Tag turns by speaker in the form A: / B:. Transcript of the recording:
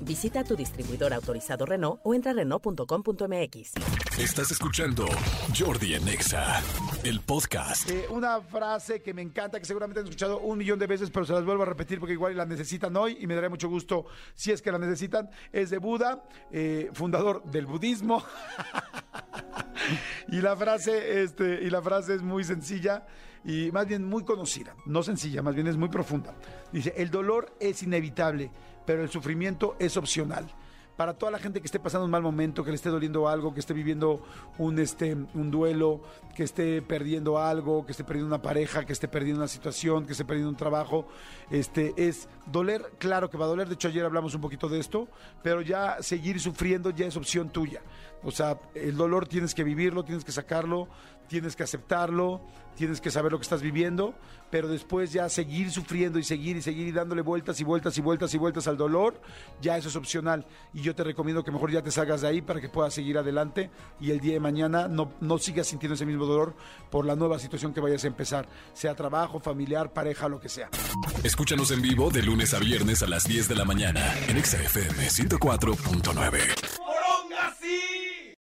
A: Visita tu distribuidor autorizado Renault o entra a Renault.com.mx.
B: Estás escuchando Jordi en Exa, el podcast.
C: Eh, una frase que me encanta, que seguramente han escuchado un millón de veces, pero se las vuelvo a repetir porque igual la necesitan hoy y me dará mucho gusto si es que la necesitan. Es de Buda, eh, fundador del budismo. y la frase, este, y la frase es muy sencilla y más bien muy conocida, no sencilla, más bien es muy profunda. Dice, el dolor es inevitable, pero el sufrimiento es opcional para toda la gente que esté pasando un mal momento, que le esté doliendo algo, que esté viviendo un, este, un duelo, que esté perdiendo algo, que esté perdiendo una pareja, que esté perdiendo una situación, que esté perdiendo un trabajo, este, es doler, claro que va a doler, de hecho ayer hablamos un poquito de esto, pero ya seguir sufriendo ya es opción tuya. O sea, el dolor tienes que vivirlo, tienes que sacarlo, tienes que aceptarlo, tienes que saber lo que estás viviendo, pero después ya seguir sufriendo y seguir y seguir y dándole vueltas y vueltas y vueltas y vueltas al dolor, ya eso es opcional. Yo te recomiendo que mejor ya te salgas de ahí para que puedas seguir adelante y el día de mañana no, no sigas sintiendo ese mismo dolor por la nueva situación que vayas a empezar, sea trabajo, familiar, pareja, lo que sea.
B: Escúchanos en vivo de lunes a viernes a las 10 de la mañana en XFM 104.9.